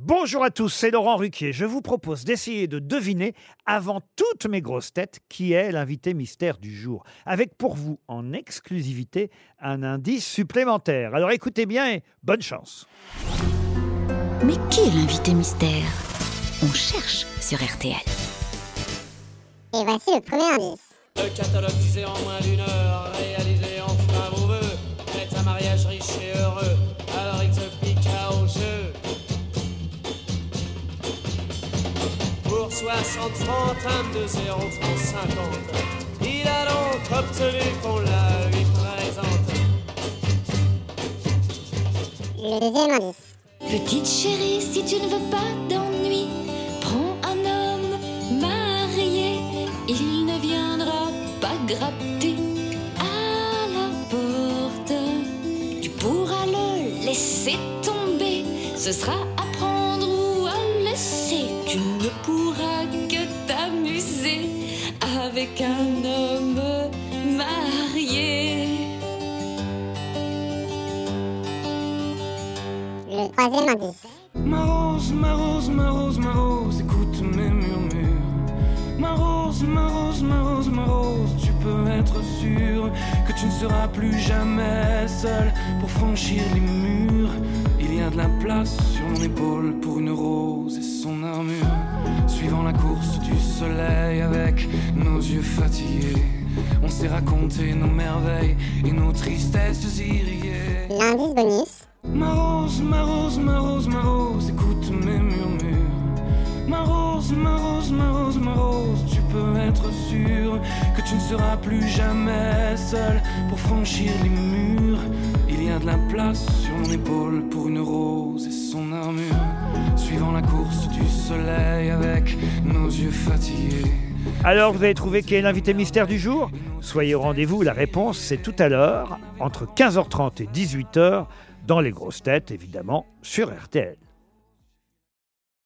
Bonjour à tous, c'est Laurent Ruquier. Je vous propose d'essayer de deviner, avant toutes mes grosses têtes, qui est l'invité mystère du jour. Avec pour vous, en exclusivité, un indice supplémentaire. Alors écoutez bien et bonne chance. Mais qui est l'invité mystère? On cherche sur RTL. Et voici le premier indice. Le catalogue disait en moins d'une heure, Pour 60 francs, trame de 0 francs 50. Il a donc obtenu qu'on la lui présente. Le deuxième indice. Petite chérie, si tu ne veux pas d'ennui, prends un homme marié. Il ne viendra pas gratter à la porte. Tu pourras le laisser tomber. Ce sera Tu ne pourras que t'amuser avec un homme marié. Le troisième indice. Ma rose, ma rose, ma rose, ma rose, écoute mes murmures. Ma rose, ma rose, ma rose, ma rose, tu peux être sûr que tu ne seras plus jamais seul pour franchir les murs. De la place sur mon épaule pour une rose et son armure. Suivant la course du soleil avec nos yeux fatigués, on s'est raconté nos merveilles et nos tristesses irriguées. L'indice bonus. Ma rose, ma rose, ma rose, ma rose, écoute mes murmures. Ma rose, ma rose, ma rose, ma rose, tu peux être sûr que tu ne seras plus jamais seul pour franchir les murs. De la place sur mon épaule pour une rose et son armure. Suivant la course du soleil avec nos yeux fatigués. Alors, vous avez trouvé qui est l'invité mystère du jour? Soyez au rendez-vous, la réponse c'est tout à l'heure, entre 15h30 et 18h, dans les grosses têtes, évidemment, sur RTL.